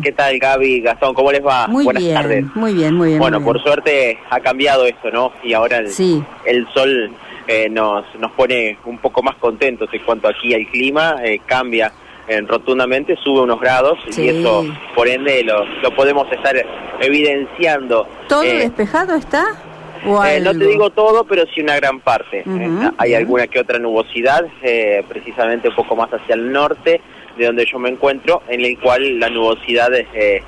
¿Qué tal Gaby, Gastón? ¿Cómo les va? Muy Buenas bien, tardes. muy bien, muy bien. Bueno, muy por suerte ha cambiado esto, ¿no? Y ahora el, Sí. el sol eh, nos, nos pone un poco más contentos en cuanto aquí al clima, eh, cambia eh, rotundamente, sube unos grados Sí. y eso, por ende, lo, lo podemos estar evidenciando. ¿Todo Eh, despejado está? ¿O eh, no te digo todo, pero sí una gran parte. Hay alguna que otra nubosidad, eh, precisamente un poco más hacia el norte de donde yo me encuentro, en el cual la nubosidad eh, eh,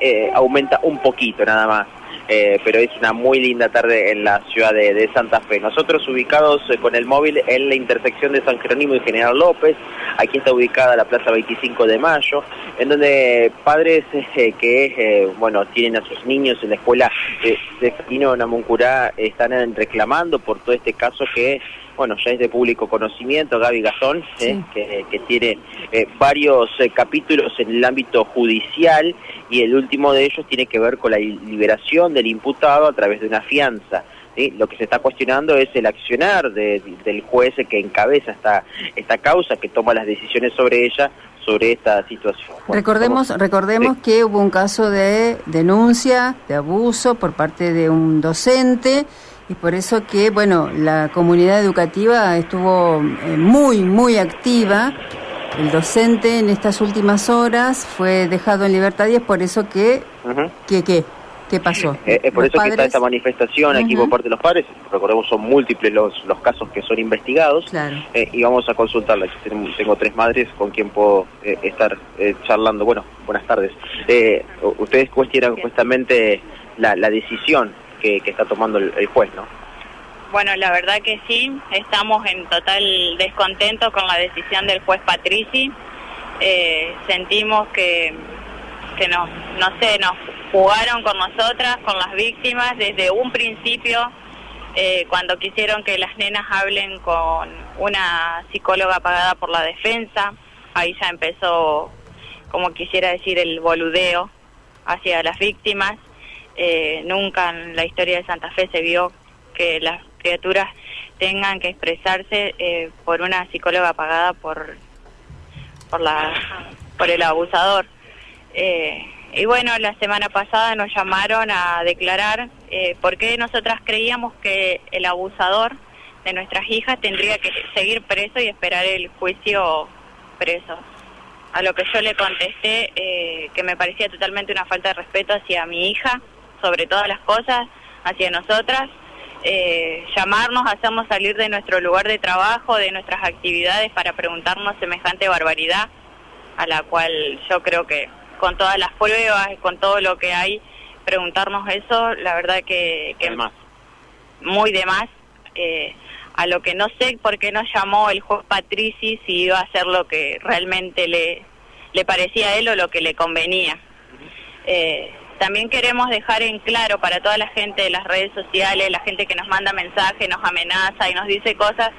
eh, aumenta un poquito nada más. Eh, pero es una muy linda tarde en la ciudad de, Santa Fe. Nosotros ubicados eh, con el móvil en la intersección de San Jerónimo y General López, aquí está ubicada la Plaza 25 de Mayo, en donde padres eh, que eh, bueno tienen a sus niños en la escuela de Fino Namuncurá están reclamando por todo este caso que bueno ya es de público conocimiento, Gaby Gastón, eh, que, que tiene eh, varios eh, capítulos en el ámbito judicial y el último de ellos tiene que ver con la liberación del imputado a través de una fianza. ¿sí? Lo que se está cuestionando es el accionar de- del juez que encabeza esta, esta causa, que toma las decisiones sobre ella, sobre esta situación. Bueno, Recordemos, recordemos Sí. que hubo un caso de denuncia, de abuso por parte de un docente y por eso que, bueno, la comunidad educativa estuvo eh, muy, muy activa. El docente en estas últimas horas fue dejado en libertad y es por eso que, Ujú. que ¿qué? ¿Qué pasó? Eh, es por eso que está esta manifestación aquí por parte de los padres. Recordemos, son múltiples los, los casos que son investigados. Claro. Eh, y vamos a consultarla. Tengo, tengo tres madres con quien puedo eh, estar eh, charlando. Bueno, buenas tardes. Eh, ustedes cuestionan justamente la, la decisión que, está tomando el, el juez, ¿no? Bueno, la verdad que sí, estamos en total descontento con la decisión del juez Patrici. Eh, sentimos que, que nos, no sé, nos jugaron con nosotras, con las víctimas, desde un principio, eh, cuando quisieron que las nenas hablen con una psicóloga pagada por la defensa, ahí ya empezó, como quisiera decir, el boludeo hacia las víctimas. Eh, nunca en la historia de Santa Fe se vio que las criaturas tengan que expresarse eh, por una psicóloga pagada por por la por el abusador. Eh, y bueno la semana pasada nos llamaron a declarar eh, porque nosotras creíamos que el abusador de nuestras hijas tendría que seguir preso y esperar el juicio preso. A lo que yo le contesté eh, que me parecía totalmente una falta de respeto hacia mi hija, sobre todas las cosas, hacia nosotras, eh, llamarnos, hacernos salir de nuestro lugar de trabajo, de nuestras actividades para preguntarnos semejante barbaridad, a la cual yo creo que con todas las pruebas, y con todo lo que hay, preguntarnos eso, la verdad que, que Además, muy de más. eh, a lo que no sé por qué nos llamó el juez Patrici si iba a hacer lo que realmente le, le parecía a él o lo que le convenía. Eh, también queremos dejar en claro para toda la gente de las redes sociales, la gente que nos manda mensajes, nos amenaza y nos dice cosas,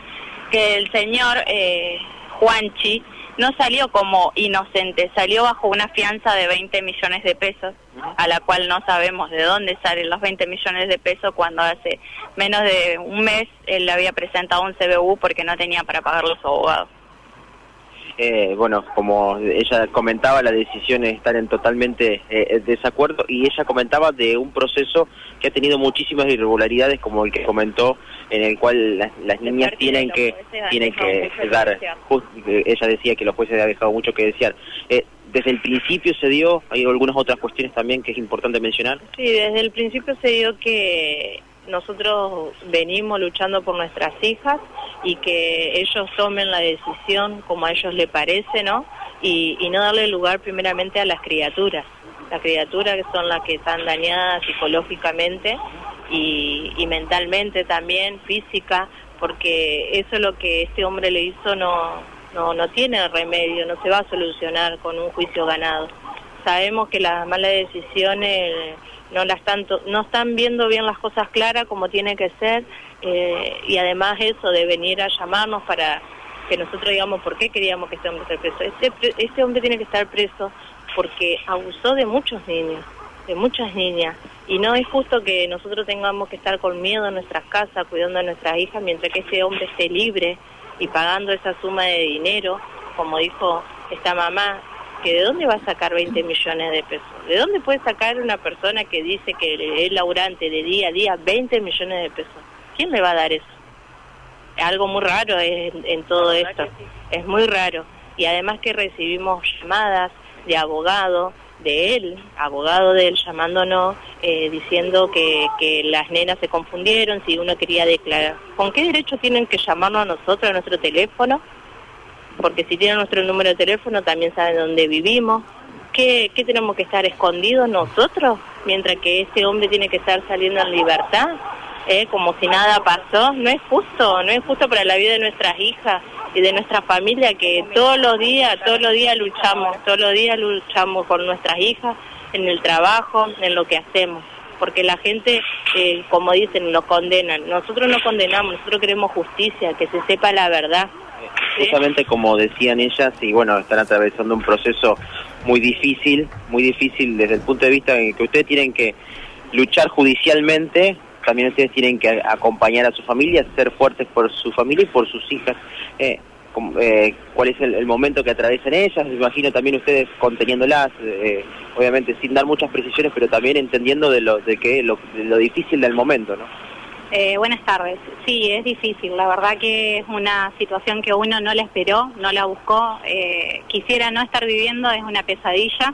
que el señor eh, Juanchi no salió como inocente, salió bajo una fianza de 20 millones de pesos, a la cual no sabemos de dónde salen los 20 millones de pesos cuando hace menos de un mes él le había presentado un CBU porque no tenía para pagar los abogados. Eh, bueno, como ella comentaba, las decisiones están en totalmente eh, desacuerdo y ella comentaba de un proceso que ha tenido muchísimas irregularidades, como el que comentó, en el cual las, las niñas tienen que tienen que dar, just- ella decía que los jueces han dejado mucho que desear. Eh, desde el principio se dio, hay algunas otras cuestiones también que es importante mencionar. Sí, desde el principio se dio que nosotros venimos luchando por nuestras hijas y que ellos tomen la decisión como a ellos les parece, ¿no? Y, no darle lugar primeramente a las criaturas. Las criaturas que son las que están dañadas psicológicamente y, y mentalmente también, física, porque eso es lo que este hombre le hizo no, no, no tiene remedio, no se va a solucionar con un juicio ganado sabemos que las malas decisiones no las tanto no están viendo bien las cosas claras como tiene que ser eh, y además eso de venir a llamarnos para que nosotros digamos por qué queríamos que este hombre esté preso. Este este hombre tiene que estar preso porque abusó de muchos niños de muchas niñas. Y no es justo que nosotros tengamos que estar con miedo en nuestras casas cuidando a nuestras hijas mientras que ese hombre esté libre y pagando esa suma de dinero como dijo esta mamá que de dónde va a sacar 20 millones de pesos. ¿De dónde puede sacar una persona que dice que es laburante de día a día 20 millones de pesos? ¿Quién le va a dar eso? Algo muy raro en, en todo esto. Es muy raro. Y además que recibimos llamadas de abogado de él, abogado de él, llamándonos, eh, diciendo que, que las nenas se confundieron, si uno quería declarar. ¿Con qué derecho tienen que llamarnos a nosotros, a nuestro teléfono? Porque si tienen nuestro número de teléfono también saben dónde vivimos. ¿Qué, qué tenemos que estar escondidos nosotros mientras que ese hombre tiene que estar saliendo en libertad? ¿Eh? Como si nada pasó. No es justo, no es justo para la vida de nuestras hijas y de nuestra familia que todos los días, todos los días luchamos, todos los días luchamos por nuestras hijas, en el trabajo, en lo que hacemos. Porque la gente, eh, como dicen, nos condenan. Nosotros no condenamos, nosotros queremos justicia, que se sepa la verdad. Justamente como decían ellas, y bueno, están atravesando un proceso muy difícil, muy difícil desde el punto de vista en que ustedes tienen que luchar judicialmente también ustedes tienen que acompañar a su familia, ser fuertes por su familia y por sus hijas. Eh, eh, ¿Cuál es el, momento que atraviesan ellas? Me imagino también ustedes conteniéndolas, eh, obviamente sin dar muchas precisiones, pero también entendiendo de lo, de que, lo, lo difícil del momento, ¿no? Buenas tardes. Sí, es difícil. La verdad que es una situación que uno no la esperó, no la buscó. quisiera no estar viviendo, es una pesadilla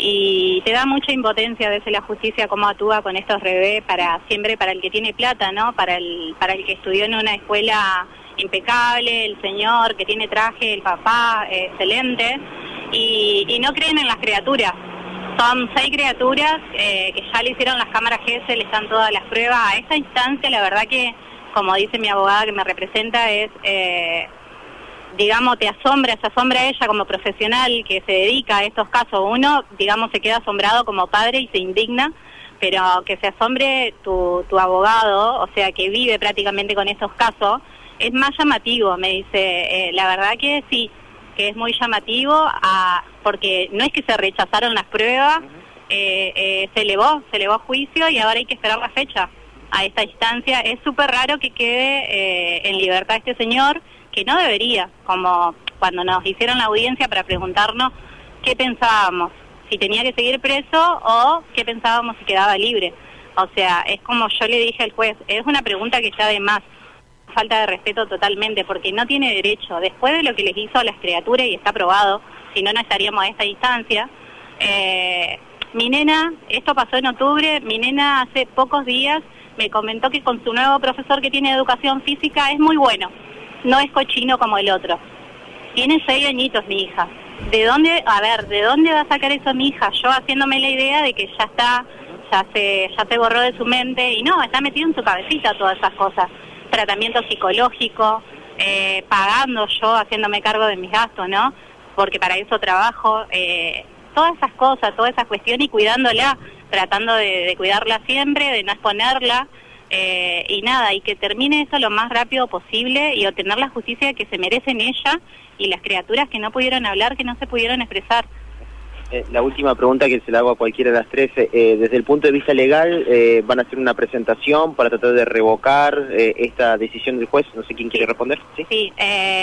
y te da mucha impotencia a veces la justicia cómo actúa con estos revés para siempre para el que tiene plata, ¿no? Para el para el que estudió en una escuela impecable, el señor que tiene traje, el papá excelente y, no creen en las criaturas. Son seis criaturas eh, que ya le hicieron las cámaras GS, le están todas las pruebas. A esta instancia, la verdad que, como dice mi abogada que me representa, es eh, digamos, te asombra, se asombra ella como profesional que se dedica a estos casos. Uno, digamos, se queda asombrado como padre y se indigna, pero que se asombre tu, tu abogado, o sea, que vive prácticamente con estos casos, es más llamativo, me dice. Eh, la verdad que sí, que es muy llamativo, a, porque no es que se rechazaron las pruebas, eh, eh, se elevó, se elevó a juicio y ahora hay que esperar la fecha a esta instancia. Es súper raro que quede en libertad este señor que no debería, como cuando nos hicieron la audiencia para preguntarnos qué pensábamos, si tenía que seguir preso o qué pensábamos si quedaba libre. O sea, es como yo le dije al juez, es una pregunta que ya de más falta de respeto totalmente, porque no tiene derecho, después de lo que les hizo a las criaturas, y está probado, si no, no estaríamos a esta distancia, eh, mi nena, esto pasó en octubre, mi nena hace pocos días me comentó que con su nuevo profesor que tiene educación física es muy bueno, no es cochino como el otro. Tiene seis añitos mi hija. ¿De dónde, a ver, de dónde va a sacar eso mi hija? Yo haciéndome la idea de que ya está, ya se, ya se borró de su mente y no, está metido en su cabecita todas esas cosas. Tratamiento psicológico, eh, pagando yo, haciéndome cargo de mis gastos, ¿no? Porque para eso trabajo, eh, todas esas cosas, todas esas cuestiones y cuidándola, tratando de, de cuidarla siempre, de no exponerla eh, y nada, y que termine eso lo más rápido posible y obtener la justicia que se merecen ella y las criaturas que no pudieron hablar, que no se pudieron expresar. Eh, la última pregunta que se la hago a cualquiera de las tres, eh, desde el punto de vista legal, ¿van a hacer una presentación para tratar de revocar esta decisión del juez? No sé quién quiere responder. Sí,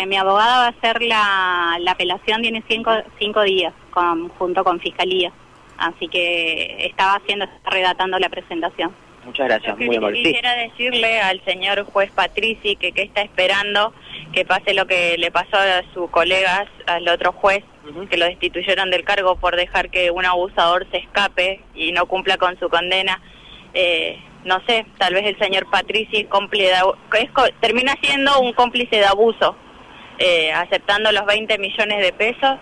mi abogada va a hacer la, la apelación, tiene cinco, cinco días con, junto con Fiscalía, así que estaba haciendo, está redatando la presentación. Muchas gracias, muy amable. Quisiera decirle al señor juez Patrici que, que está esperando que pase lo que le pasó a sus colegas, al otro juez, que lo destituyeron del cargo por dejar que un abusador se escape y no cumpla con su condena. Eh, no sé, tal vez el señor Patrici termina siendo un cómplice de abuso, eh, aceptando los 20 millones de pesos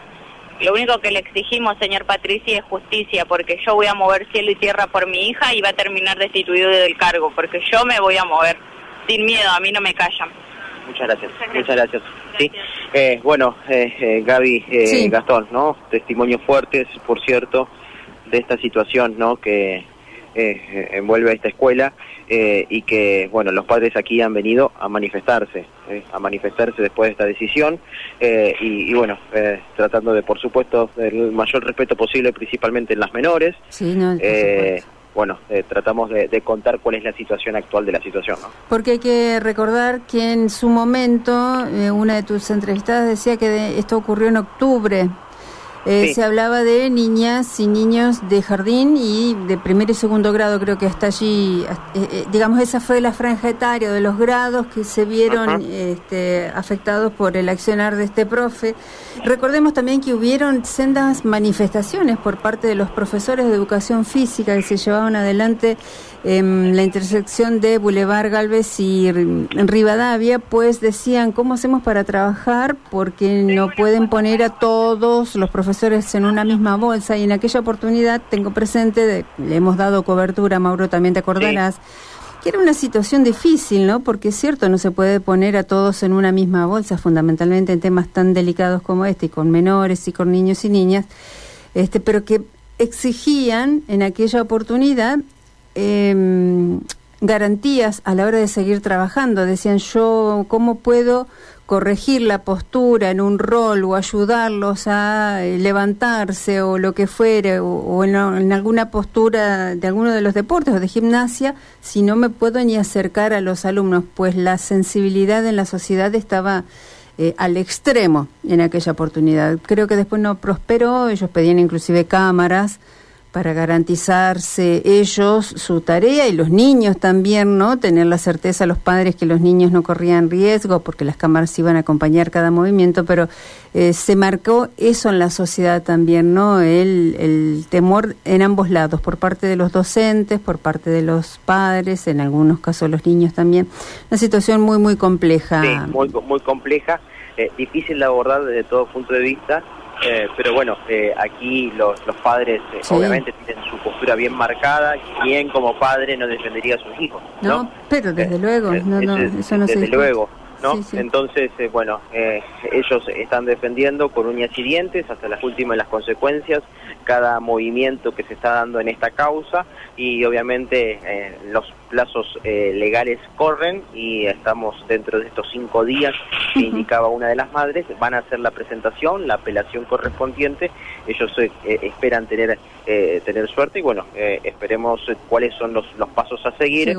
lo único que le exigimos, señor Patrici, es justicia, porque yo voy a mover cielo y tierra por mi hija y va a terminar destituido del cargo, porque yo me voy a mover. Sin miedo, a mí no me callan. Muchas gracias, muchas gracias. Sí, eh, bueno, eh, eh Gaby, eh, Gastón, ¿no? Testimonios fuertes, por cierto, de esta situación, ¿no? Que eh, envuelve a esta escuela eh, y que, bueno, los padres aquí han venido a manifestarse, eh, a manifestarse después de esta decisión y, y, bueno, tratando de, por supuesto, el mayor respeto posible, principalmente en las menores. Sí, no, bueno, tratamos de, contar cuál es la situación actual de la situación. ¿no? Porque hay que recordar que en su momento una de tus entrevistadas decía que esto ocurrió en octubre Eh, se hablaba de niñas y niños de jardín y de primer y segundo grado, creo que hasta allí, eh, eh, digamos, esa fue la franja etaria de los grados que se vieron este, afectados por el accionar de este profe. Recordemos también que hubieron sendas manifestaciones por parte de los profesores de educación física que se llevaban adelante en la intersección de Boulevard Galvez y Rivadavia, pues decían, ¿cómo hacemos para trabajar? Porque no pueden poner a todos los profesores en una misma bolsa y en aquella oportunidad tengo presente, le hemos dado cobertura, Mauro, también te acordarás, que era una situación difícil, ¿no? Porque es cierto, no se puede poner a todos en una misma bolsa, fundamentalmente en temas tan delicados como este, y con menores y con niños y niñas, este, pero que exigían en aquella oportunidad em, garantías a la hora de seguir trabajando. Decían, yo, ¿cómo puedo corregir la postura en un rol o ayudarlos a eh, levantarse o lo que fuere, o, en, alguna postura de alguno de los deportes o de gimnasia, si no me puedo ni acercar a los alumnos? Pues la sensibilidad en la sociedad estaba... Eh, al extremo en aquella oportunidad. Creo que después no prosperó, ellos pedían inclusive cámaras, para garantizarse ellos su tarea y los niños también, ¿no? Tener la certeza los padres que los niños no corrían riesgo porque las cámaras iban a acompañar cada movimiento, pero eh, se marcó eso en la sociedad también, ¿no? El, temor en ambos lados, por parte de los docentes, por parte de los padres, en algunos casos los niños también. Una situación muy, muy compleja. Sí, muy, muy compleja, eh, difícil de abordar desde todo punto de vista eh, pero bueno, eh, aquí los, los padres eh, obviamente tienen su postura bien marcada. ¿Quién como padre no defendería a sus hijos? No, pero desde luego, no, no, eso no Desde luego. ¿no? Entonces, bueno, ellos están defendiendo con uñas y dientes hasta las últimas las consecuencias cada movimiento que se está dando en esta causa y obviamente los plazos legales corren y estamos dentro de estos cinco días que indicaba una de las madres, van a hacer la presentación, la apelación correspondiente, ellos eh, eh, esperan tener eh, tener suerte y bueno, esperemos cuáles son los, los pasos a seguir.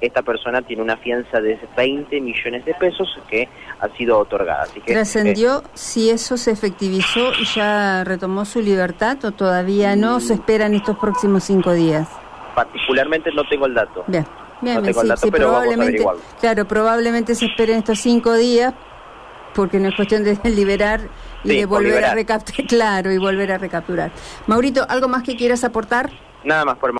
esta persona tiene una fianza de 20 millones de pesos que ha sido otorgada. Así que, ¿Trascendió si eso se efectivizó y ya retomó su libertad o todavía no? ¿Se esperan estos próximos cinco días? Particularmente no tengo el dato. Bien. Bien, sí, probablemente, claro, probablemente se esperen estos cinco días porque no es cuestión de liberar y de volver a recapturar, claro, y volver a recapturar. Maurito, ¿algo más que quieras aportar? Nada más por